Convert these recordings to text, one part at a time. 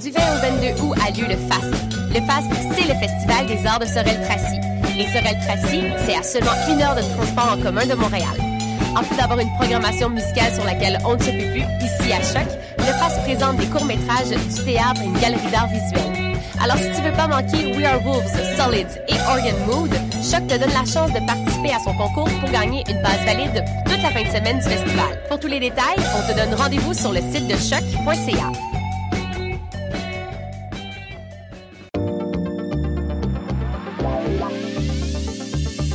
Du 20 au 22 août a lieu le FAST. Le FAST, c'est le Festival des arts de Sorel-Tracy. Et Sorel-Tracy, c'est à seulement une heure de transport en commun de Montréal. En plus d'avoir une programmation musicale sur laquelle on ne se peut plus, ici à Choc, le FAST présente des courts-métrages, du théâtre et une galerie d'art visuel. Alors si tu veux pas manquer We Are Wolves, Solids et Organ Mood, Choc te donne la chance de participer à son concours pour gagner une base valide toute la fin de semaine du festival. Pour tous les détails, on te donne rendez-vous sur le site de choc.ca.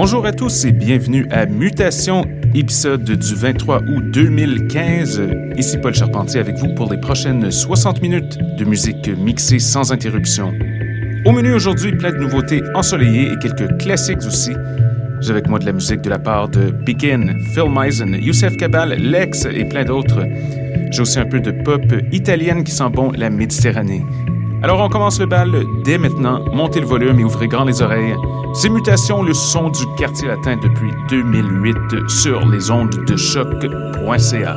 Bonjour à tous et bienvenue à Mutation, épisode du 23 août 2015. Ici Paul Charpentier avec vous pour les prochaines 60 minutes de musique mixée sans interruption. Au menu aujourd'hui, plein de nouveautés ensoleillées et quelques classiques aussi. J'ai avec moi de la musique de la part de Begin, Phil Meisen, Youssef Kabal, Lex et plein d'autres. J'ai aussi un peu de pop italienne qui sent bon la Méditerranée. Alors on commence le bal dès maintenant, montez le volume et ouvrez grand les oreilles. C'est Mutation, le son du quartier latin depuis 2008 sur les ondes de choc.ca.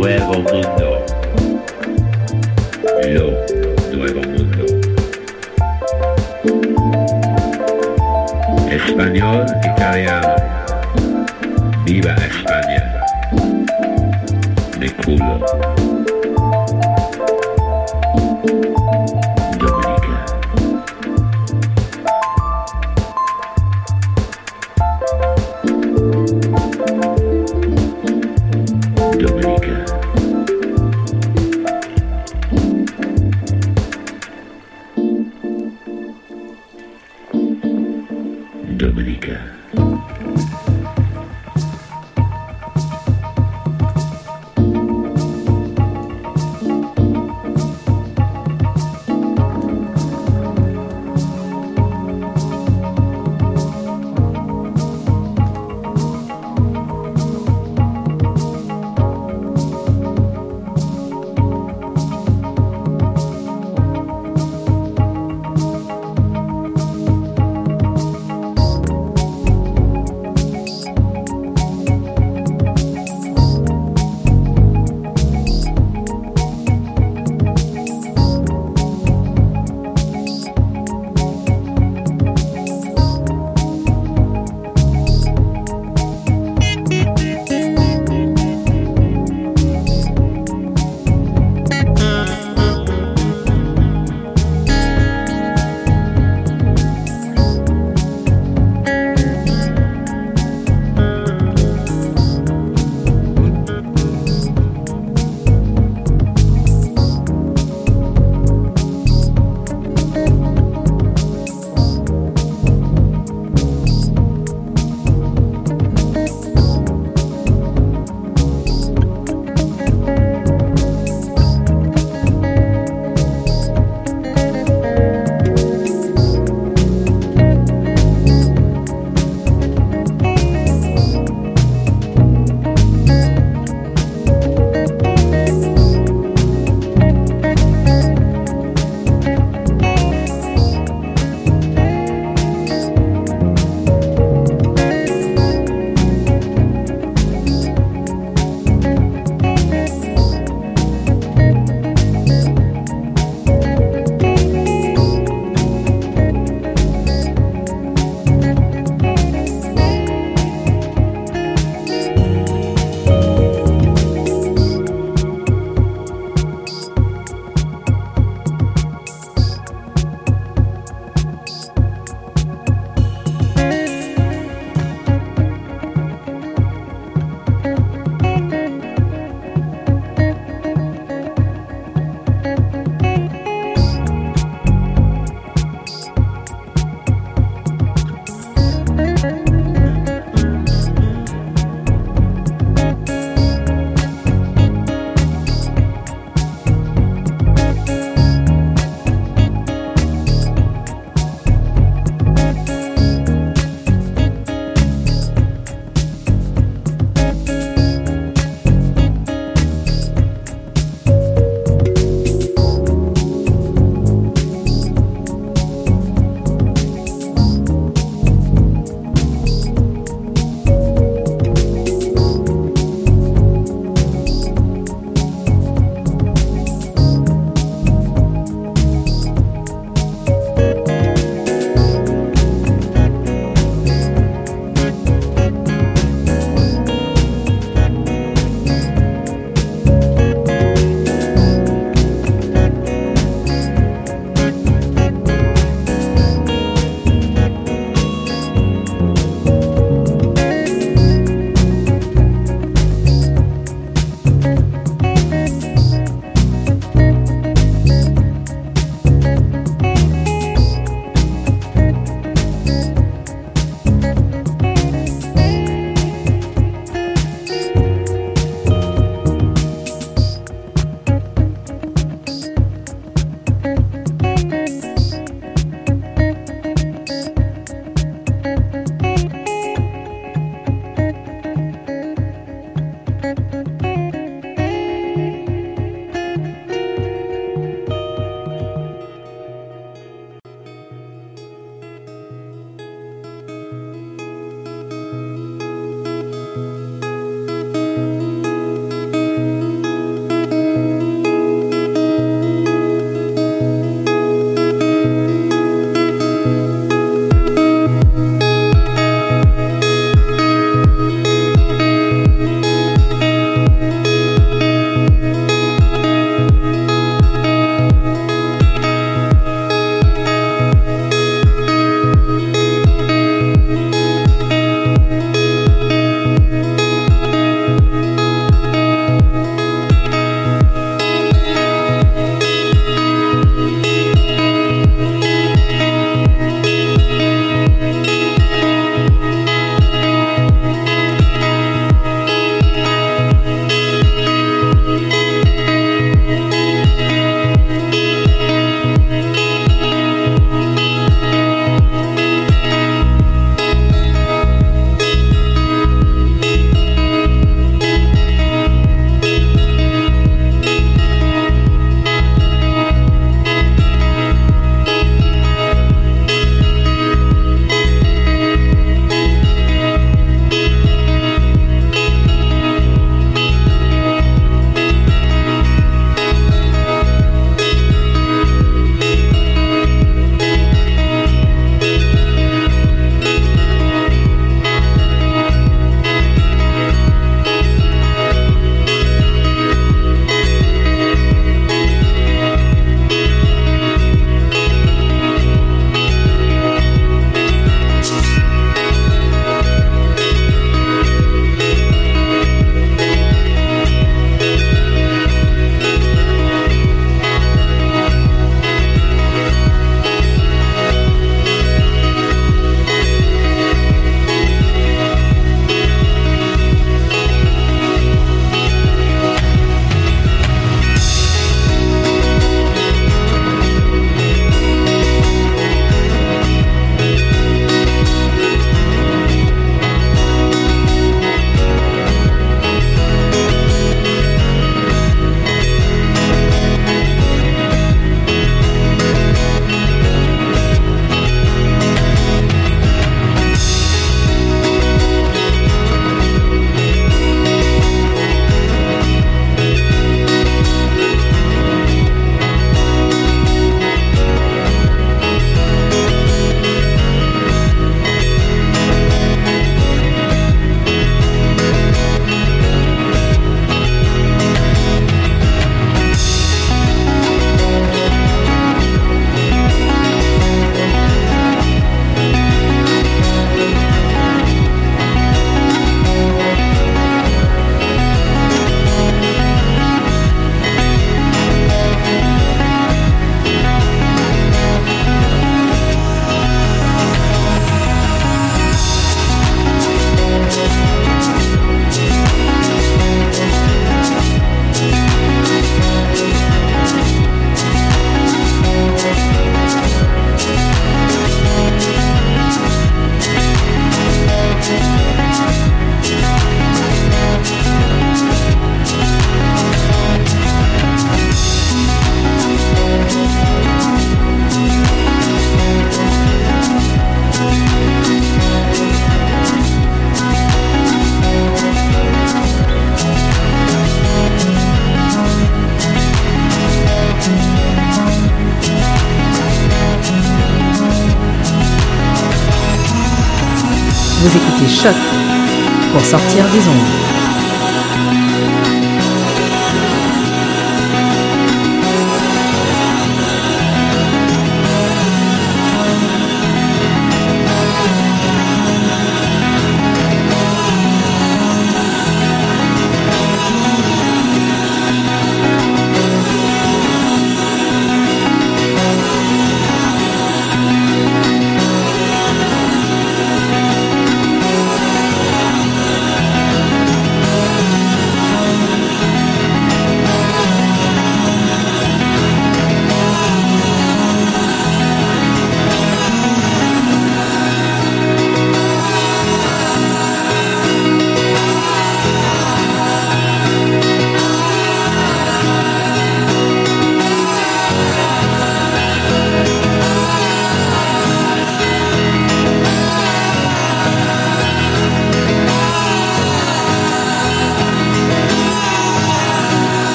Nuevo mundo. Lo nuevo mundo. Español, italiano.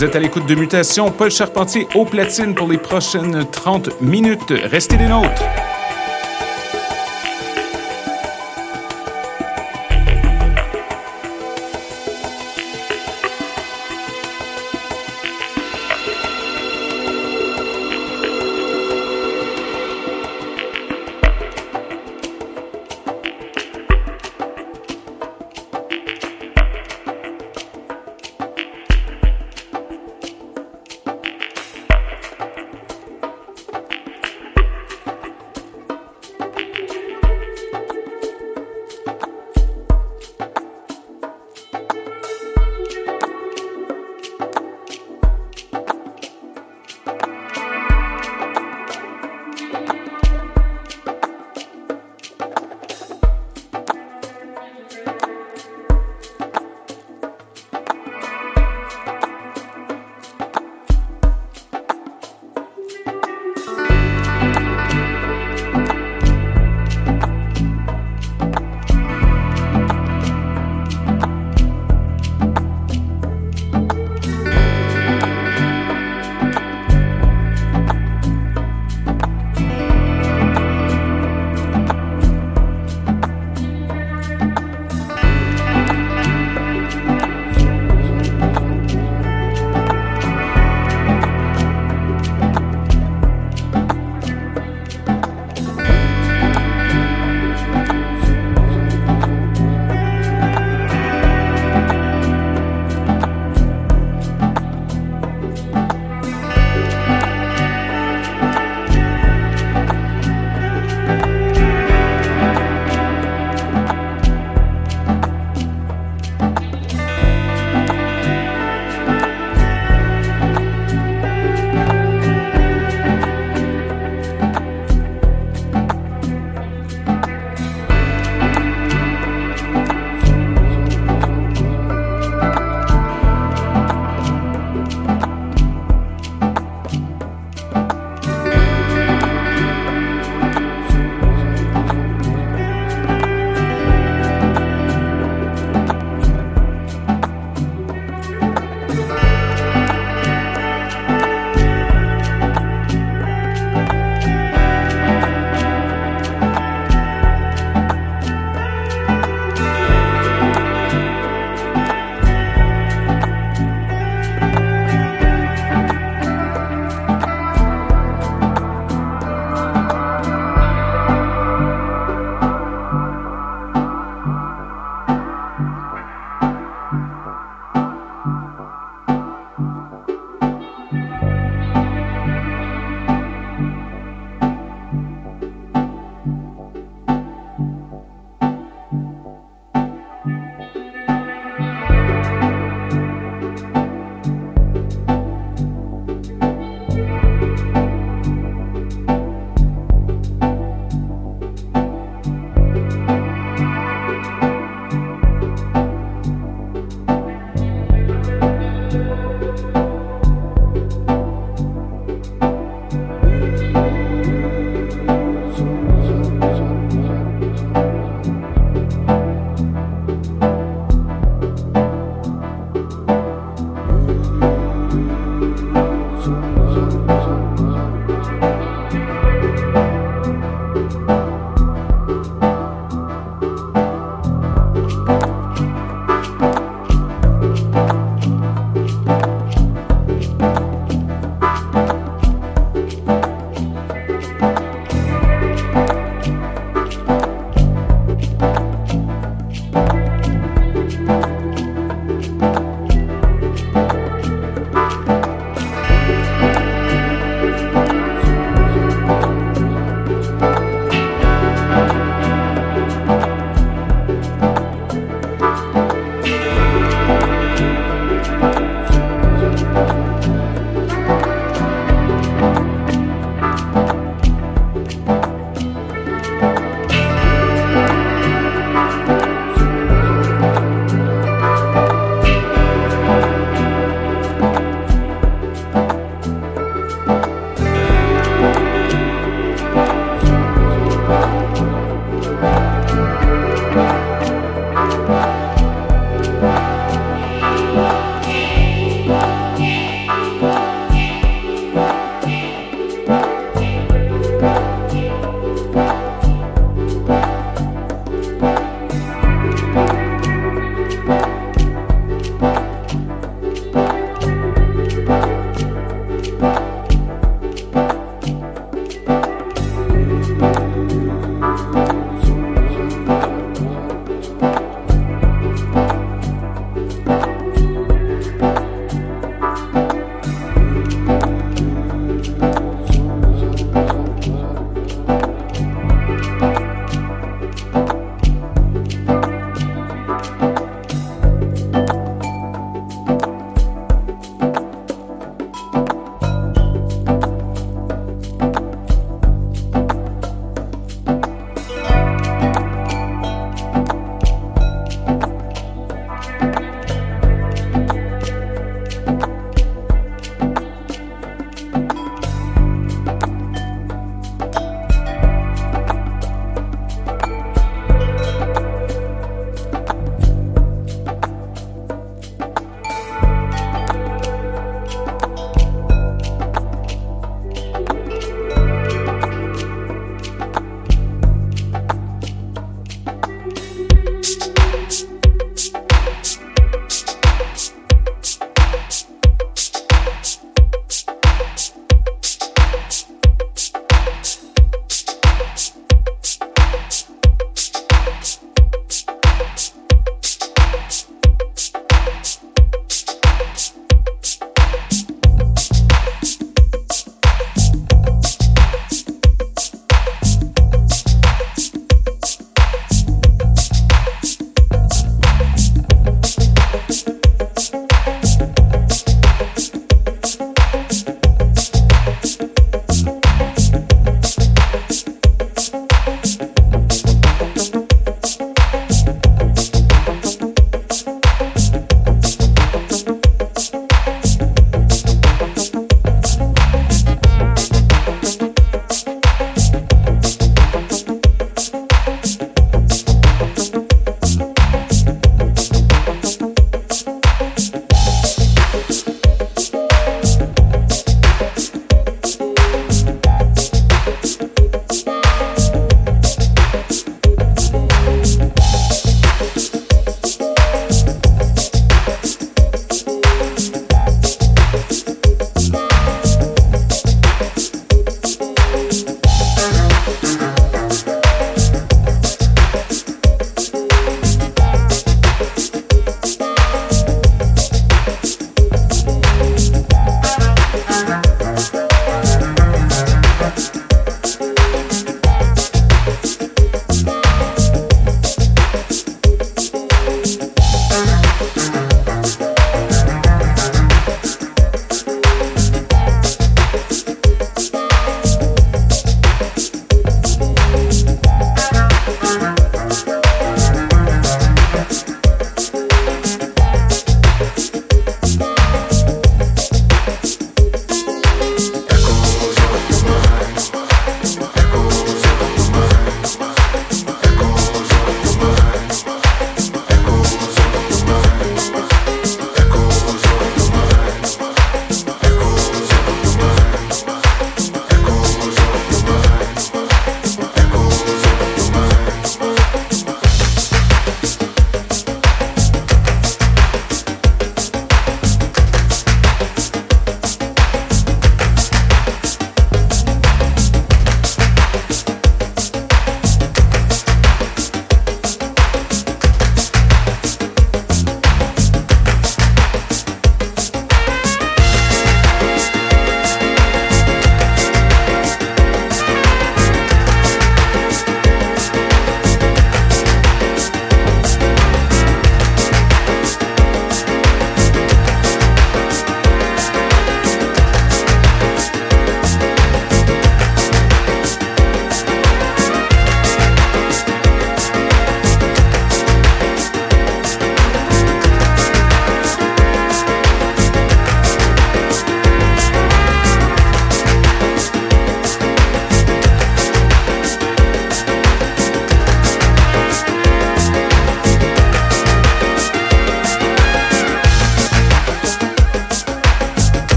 Vous êtes à l'écoute de Mutation, Paul Charpentier au platine pour les prochaines 30 minutes. Restez des nôtres.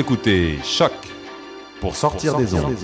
Écoutez Choc pour sortir, des ondes.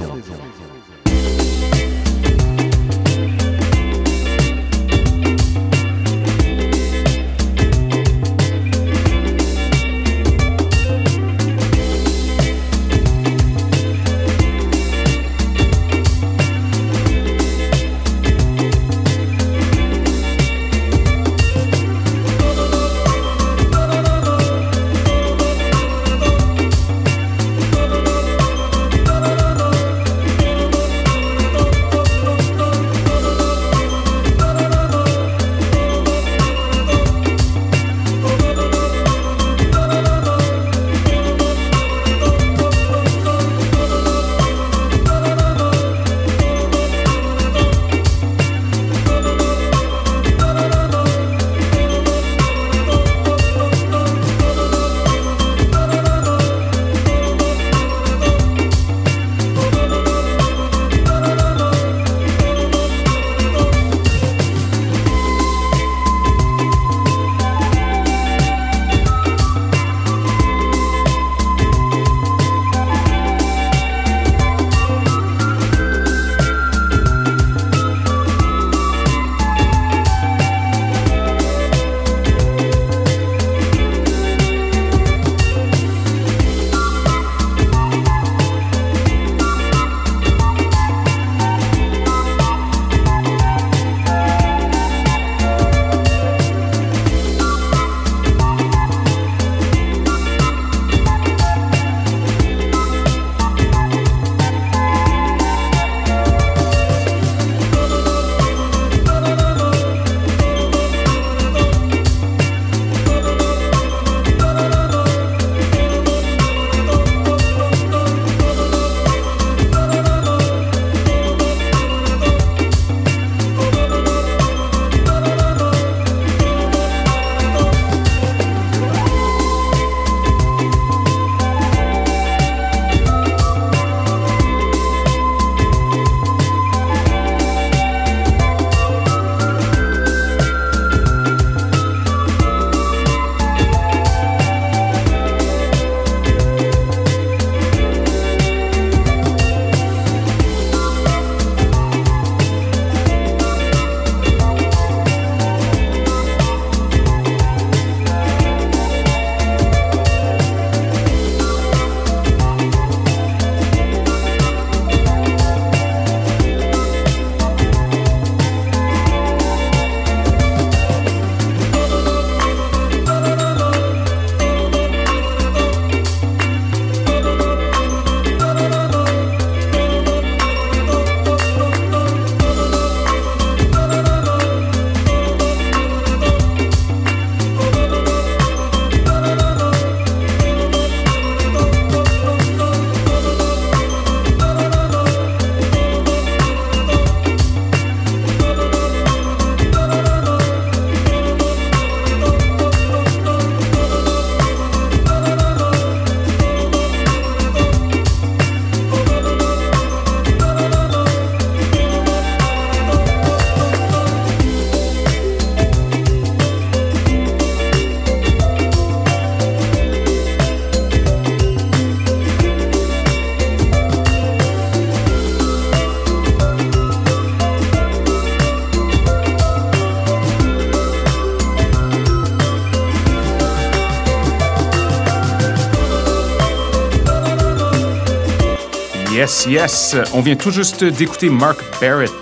Yes, yes. On vient tout juste d'écouter Mark Barrett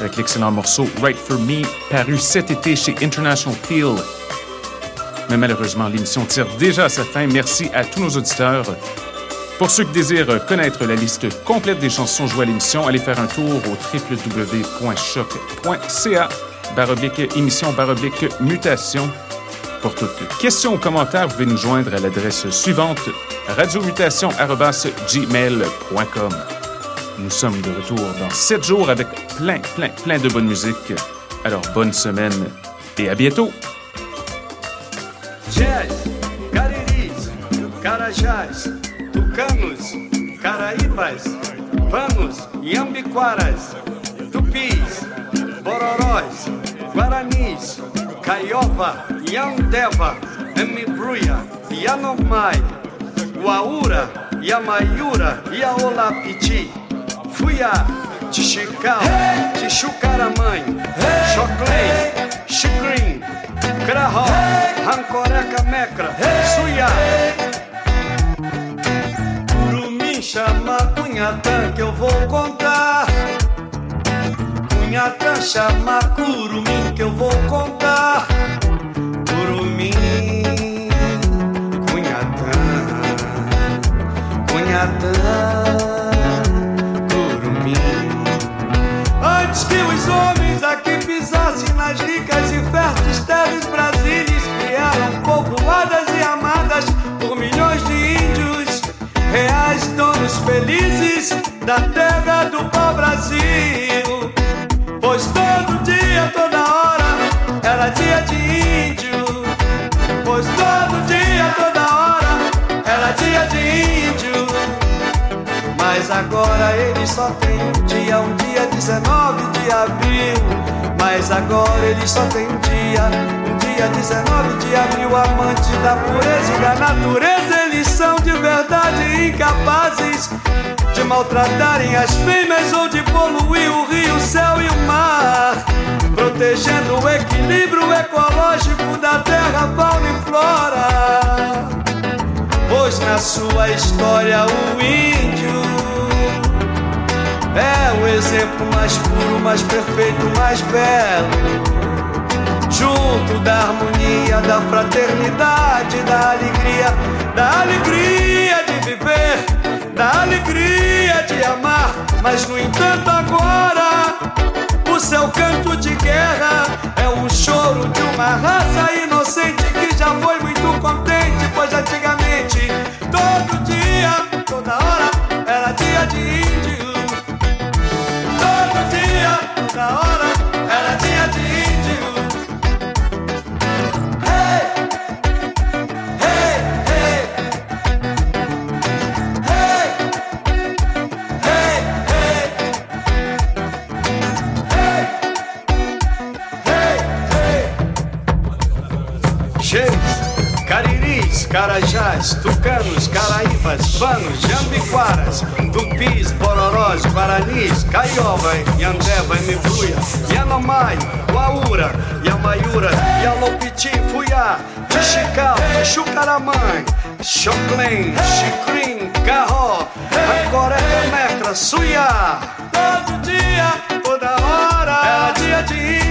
avec l'excellent morceau Right for Me, paru cet été chez International Feel. Mais malheureusement, l'émission tire déjà à sa fin. Merci à tous nos auditeurs. Pour ceux qui désirent connaître la liste complète des chansons jouées à l'émission, allez faire un tour au www.choc.ca baroblique émission baroblique mutation. Pour toute question ou commentaire, vous pouvez nous joindre à l'adresse suivante radiomutation.gmail.com. Nous sommes de retour dans 7 jours avec plein, plein, plein de bonne musique. Alors, bonne semaine et à bientôt! Jazz, cariris, carajás, tucanos, caraíbas, panos, iambiquaras, tupis, bororós, guaranis, caiova, yandeva, mbruia, yanomai, Guaúra, Yamaiura, Yaolapiti, Fuyá, Tixical, Tichucaramãe, Choclém, Chicrim, Crahó, Rancoreca Mecra, Suyá. Curumim chama Cunhatã que eu vou contar. Cunhatã chama Curumim que eu vou contar. Curumim, Curumim. Antes que os homens aqui pisassem nas ricas e férteis terras brasileiras, criaram povoadas e amadas por milhões de índios, reais donos felizes da terra do pau-brasil. Pois todo dia, toda hora, era dia de índio. Pois dia de índio. Mas agora ele só tem um dia, um dia 19 de abril. Mas agora ele só tem um dia, um dia 19 de abril. Amante da pureza e da natureza, eles são de verdade incapazes de maltratarem as fêmeas ou de poluir o rio, o céu e o mar. Protegendo o equilíbrio ecológico da terra, fauna e flora. Pois na sua história o índio é o exemplo mais puro, mais perfeito, mais belo. Junto da harmonia, da fraternidade, da alegria, da alegria de viver, da alegria de amar. Mas no entanto, agora o seu canto de guerra é o choro de uma raça inocente que já foi muito pois Gucci. Tucanos, caraíbas, panos, jambiquaras, tupis, bororós, guaranis, caiova, yandeva, mibruia, yanomai, guaúra, yamaiura, yalopiti, fuyá, tixical, tichucaramãe, choclém, chicrim, garró, ancoré, mecra, suiá. Todo dia, toda hora, era dia de